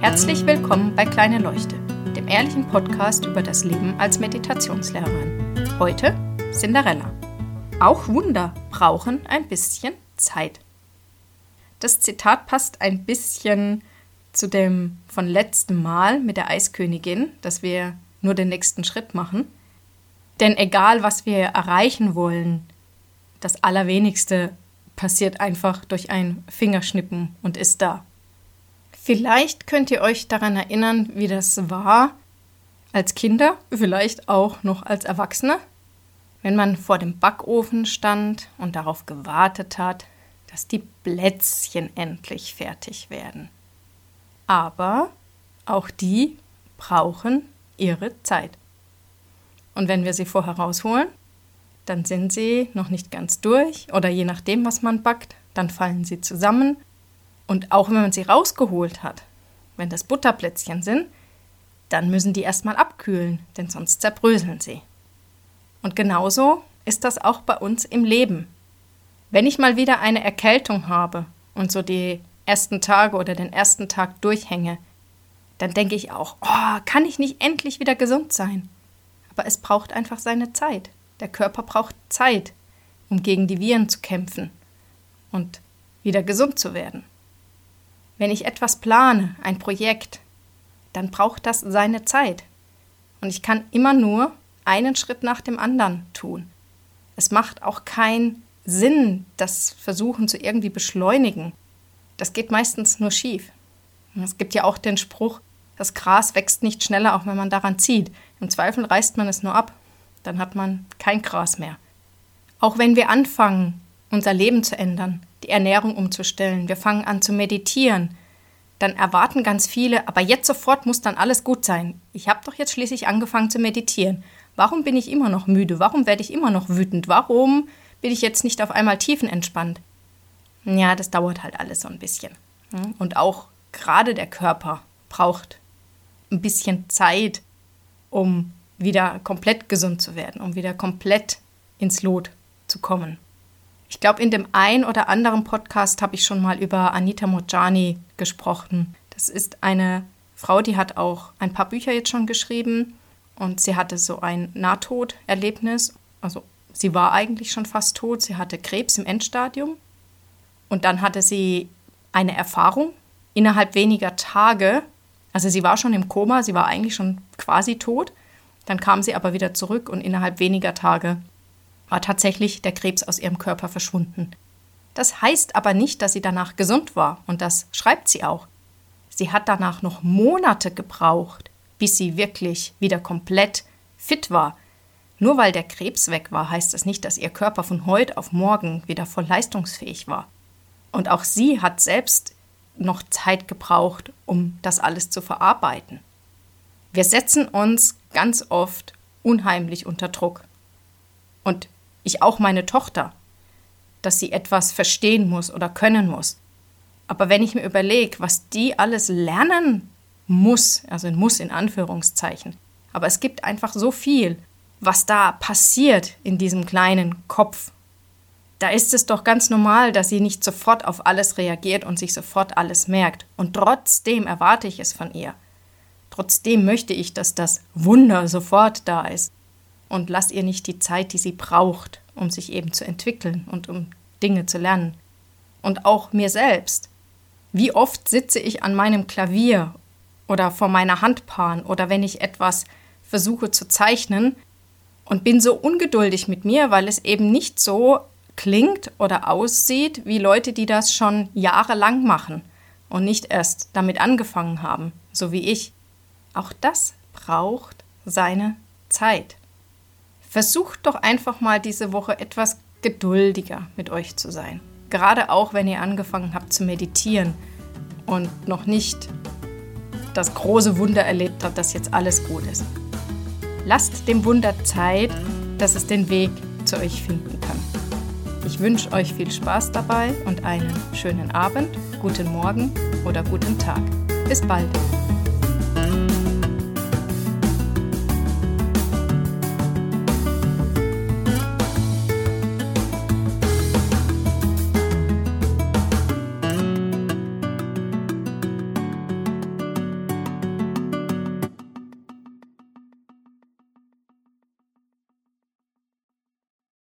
Herzlich willkommen bei Kleine Leuchte, dem ehrlichen Podcast über das Leben als Meditationslehrerin. Heute Cinderella. Auch Wunder brauchen ein bisschen Zeit. Das Zitat passt ein bisschen zu dem von letztem Mal mit der Eiskönigin, dass wir nur den nächsten Schritt machen. Denn egal, was wir erreichen wollen, das Allerwenigste passiert einfach durch ein Fingerschnippen und ist da. Vielleicht könnt ihr euch daran erinnern, wie das war als Kinder, vielleicht auch noch als Erwachsene, wenn man vor dem Backofen stand und darauf gewartet hat, dass die Plätzchen endlich fertig werden. Aber auch die brauchen ihre Zeit. Und wenn wir sie vorher rausholen, dann sind sie noch nicht ganz durch oder je nachdem, was man backt, dann fallen sie zusammen. Und auch wenn man sie rausgeholt hat, wenn das Butterplätzchen sind, dann müssen die erstmal abkühlen, denn sonst zerbröseln sie. Und genauso ist das auch bei uns im Leben. Wenn ich mal wieder eine Erkältung habe und so die ersten Tage oder den ersten Tag durchhänge, dann denke ich auch, oh, kann ich nicht endlich wieder gesund sein? Aber es braucht einfach seine Zeit. Der Körper braucht Zeit, um gegen die Viren zu kämpfen und wieder gesund zu werden. Wenn ich etwas plane, ein Projekt, dann braucht das seine Zeit. Und ich kann immer nur einen Schritt nach dem anderen tun. Es macht auch keinen Sinn, das Versuchen zu irgendwie beschleunigen. Das geht meistens nur schief. Es gibt ja auch den Spruch, das Gras wächst nicht schneller, auch wenn man daran zieht. Im Zweifel reißt man es nur ab. Dann hat man kein Gras mehr. Auch wenn wir anfangen, unser Leben zu ändern, die Ernährung umzustellen, wir fangen an zu meditieren, dann erwarten ganz viele, aber jetzt sofort muss dann alles gut sein. Ich habe doch jetzt schließlich angefangen zu meditieren. Warum bin ich immer noch müde? Warum werde ich immer noch wütend? Warum bin ich jetzt nicht auf einmal tiefenentspannt? Ja, das dauert halt alles so ein bisschen. Und auch gerade der Körper braucht ein bisschen Zeit, um wieder komplett gesund zu werden, um wieder komplett ins Lot zu kommen. Ich glaube, in dem ein oder anderen Podcast habe ich schon mal über Anita Mojani gesprochen. Das ist eine Frau, die hat auch ein paar Bücher jetzt schon geschrieben und sie hatte so ein Nahtoderlebnis. Also sie war eigentlich schon fast tot. Sie hatte Krebs im Endstadium und dann hatte sie eine Erfahrung innerhalb weniger Tage. Also sie war schon im Koma, sie war eigentlich schon quasi tot. Dann kam sie aber wieder zurück und innerhalb weniger Tage war tatsächlich der Krebs aus ihrem Körper verschwunden. Das heißt aber nicht, dass sie danach gesund war, und das schreibt sie auch. Sie hat danach noch Monate gebraucht, bis sie wirklich wieder komplett fit war. Nur weil der Krebs weg war, heißt das nicht, dass ihr Körper von heute auf morgen wieder voll leistungsfähig war. Und auch sie hat selbst noch Zeit gebraucht, um das alles zu verarbeiten. Wir setzen uns ganz oft unheimlich unter Druck. Und ich auch meine Tochter, dass sie etwas verstehen muss oder können muss. Aber wenn ich mir überlege, was die alles lernen muss, also muss in Anführungszeichen, aber es gibt einfach so viel, was da passiert in diesem kleinen Kopf. Da ist es doch ganz normal, dass sie nicht sofort auf alles reagiert und sich sofort alles merkt. Und trotzdem erwarte ich es von ihr. Trotzdem möchte ich, dass das Wunder sofort da ist. Und lass ihr nicht die Zeit, die sie braucht, um sich eben zu entwickeln und um Dinge zu lernen. Und auch mir selbst. Wie oft sitze ich an meinem Klavier oder vor meiner Handpan oder wenn ich etwas versuche zu zeichnen und bin so ungeduldig mit mir, weil es eben nicht so klingt oder aussieht wie Leute, die das schon jahrelang machen und nicht erst damit angefangen haben, so wie ich. Auch das braucht seine Zeit. Versucht doch einfach mal diese Woche etwas geduldiger mit euch zu sein. Gerade auch, wenn ihr angefangen habt zu meditieren und noch nicht das große Wunder erlebt habt, dass jetzt alles gut ist. Lasst dem Wunder Zeit, dass es den Weg zu euch finden kann. Ich wünsche euch viel Spaß dabei und einen schönen Abend, guten Morgen oder guten Tag. Bis bald.